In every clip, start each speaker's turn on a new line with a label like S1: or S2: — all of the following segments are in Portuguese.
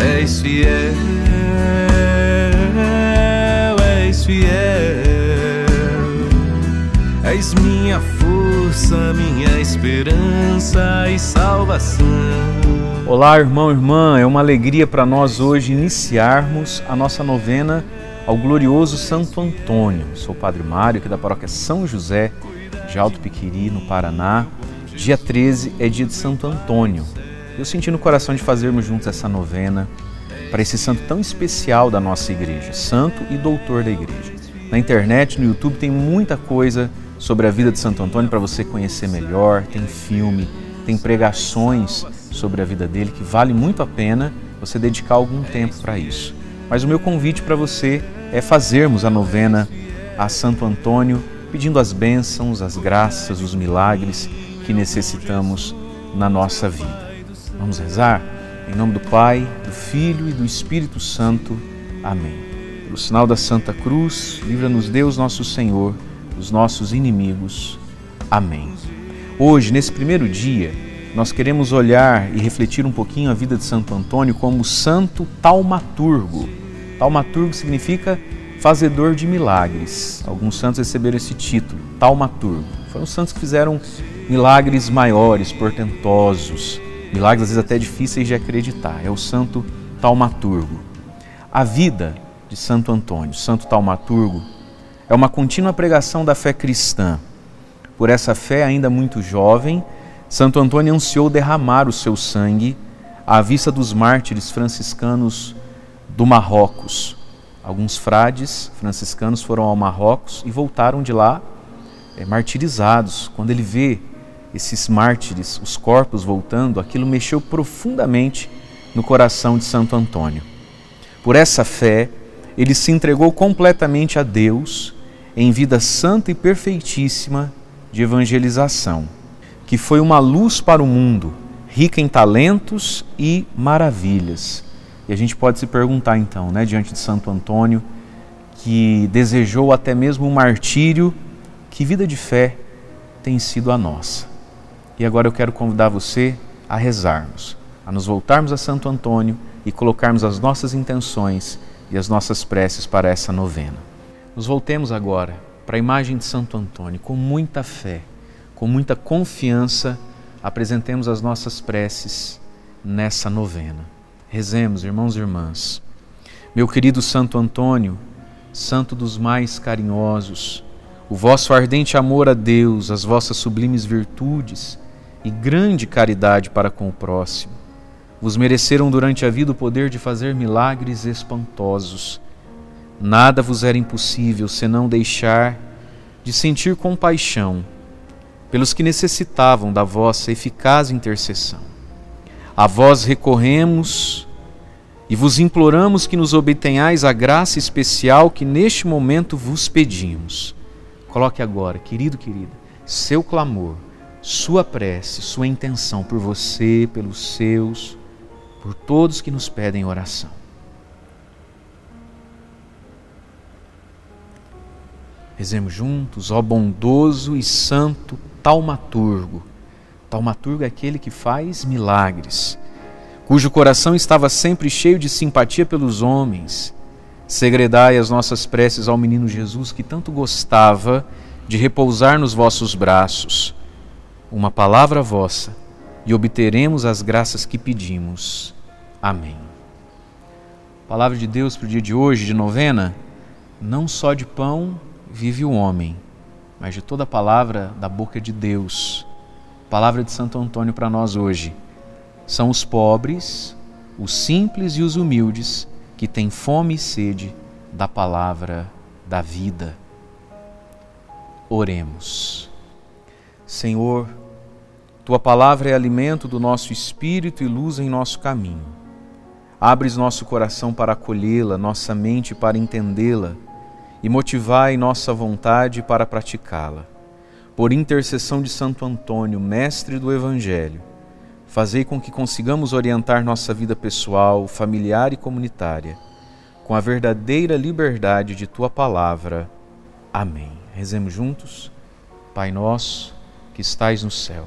S1: és fiel, és fiel, és minha força, minha esperança e salvação.
S2: Olá, irmão, irmã, é uma alegria para nós hoje iniciarmos a nossa novena ao glorioso Santo Antônio. Sou o Padre Mário, aqui da paróquia São José de Alto Piquiri, no Paraná. Dia 13 é dia de Santo Antônio. Eu senti no coração de fazermos juntos essa novena para esse santo tão especial da nossa igreja, santo e doutor da igreja. Na internet, no YouTube, tem muita coisa sobre a vida de Santo Antônio para você conhecer melhor. Tem filme, tem pregações sobre a vida dele que vale muito a pena você dedicar algum tempo para isso. Mas o meu convite para você é fazermos a novena a Santo Antônio, pedindo as bênçãos, as graças, os milagres que necessitamos na nossa vida. Vamos rezar? Em nome do Pai, do Filho e do Espírito Santo. Amém. Pelo sinal da Santa Cruz, livra-nos Deus nosso Senhor dos nossos inimigos. Amém. Hoje, nesse primeiro dia, nós queremos olhar e refletir um pouquinho a vida de Santo Antônio como santo taumaturgo. Taumaturgo significa fazedor de milagres. Alguns santos receberam esse título, taumaturgo. Foram santos que fizeram milagres maiores, portentosos, milagres às vezes até difíceis de acreditar. É o santo taumaturgo. A vida de Santo Antônio, santo taumaturgo, é uma contínua pregação da fé cristã. Por essa fé, ainda muito jovem, Santo Antônio ansiou derramar o seu sangue à vista dos mártires franciscanos do Marrocos. Alguns frades franciscanos foram ao Marrocos e voltaram de lá é, martirizados. Quando ele vê esses mártires, os corpos voltando, aquilo mexeu profundamente no coração de Santo Antônio. Por essa fé, ele se entregou completamente a Deus em vida santa e perfeitíssima de evangelização, que foi uma luz para o mundo, rica em talentos e maravilhas. E a gente pode se perguntar então, né, diante de Santo Antônio, que desejou até mesmo o martírio, que vida de fé tem sido a nossa. E agora eu quero convidar você a rezarmos, a nos voltarmos a Santo Antônio e colocarmos as nossas intenções e as nossas preces para essa novena. Nos voltemos agora para a imagem de Santo Antônio com muita fé, com muita confiança, apresentemos as nossas preces nessa novena. Rezemos, irmãos e irmãs. Meu querido Santo Antônio, santo dos mais carinhosos, o vosso ardente amor a Deus, as vossas sublimes virtudes, e grande caridade para com o próximo. Vos mereceram durante a vida o poder de fazer milagres espantosos. Nada vos era impossível senão deixar de sentir compaixão pelos que necessitavam da vossa eficaz intercessão. A vós recorremos e vos imploramos que nos obtenhais a graça especial que neste momento vos pedimos. Coloque agora, querido, querida, seu clamor sua prece, sua intenção por você, pelos seus, por todos que nos pedem oração. Rezemos juntos, ó bondoso e santo taumaturgo. Taumaturgo é aquele que faz milagres, cujo coração estava sempre cheio de simpatia pelos homens. Segredai as nossas preces ao menino Jesus que tanto gostava de repousar nos vossos braços uma palavra vossa e obteremos as graças que pedimos. Amém. Palavra de Deus para o dia de hoje, de novena. Não só de pão vive o homem, mas de toda a palavra da boca de Deus. Palavra de Santo Antônio para nós hoje. São os pobres, os simples e os humildes que têm fome e sede da palavra da vida. Oremos. Senhor, tua palavra é alimento do nosso espírito e luz em nosso caminho. Abres nosso coração para acolhê-la, nossa mente para entendê-la e motivai nossa vontade para praticá-la. Por intercessão de Santo Antônio, mestre do Evangelho, fazei com que consigamos orientar nossa vida pessoal, familiar e comunitária com a verdadeira liberdade de tua palavra. Amém. Rezemos juntos. Pai nosso, que estais no céu,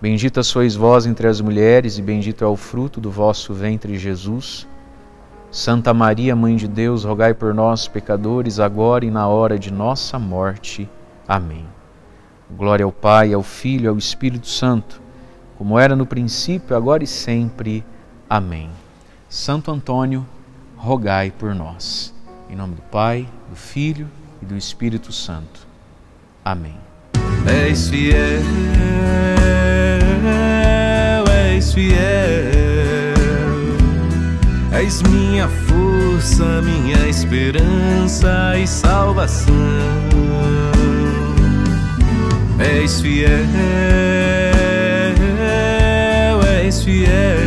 S2: Bendita sois vós entre as mulheres, e bendito é o fruto do vosso ventre, Jesus. Santa Maria, Mãe de Deus, rogai por nós, pecadores, agora e na hora de nossa morte. Amém. Glória ao Pai, ao Filho e ao Espírito Santo, como era no princípio, agora e sempre. Amém. Santo Antônio, rogai por nós. Em nome do Pai, do Filho e do Espírito Santo. Amém.
S1: És fiel. És minha força, minha esperança e salvação. És fiel, és fiel.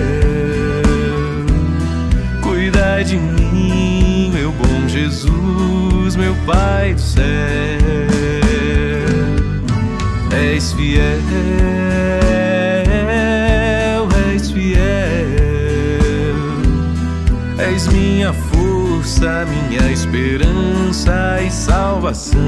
S1: Cuida de mim, meu bom Jesus, meu Pai do céu. És fiel. Minha força, minha esperança e salvação.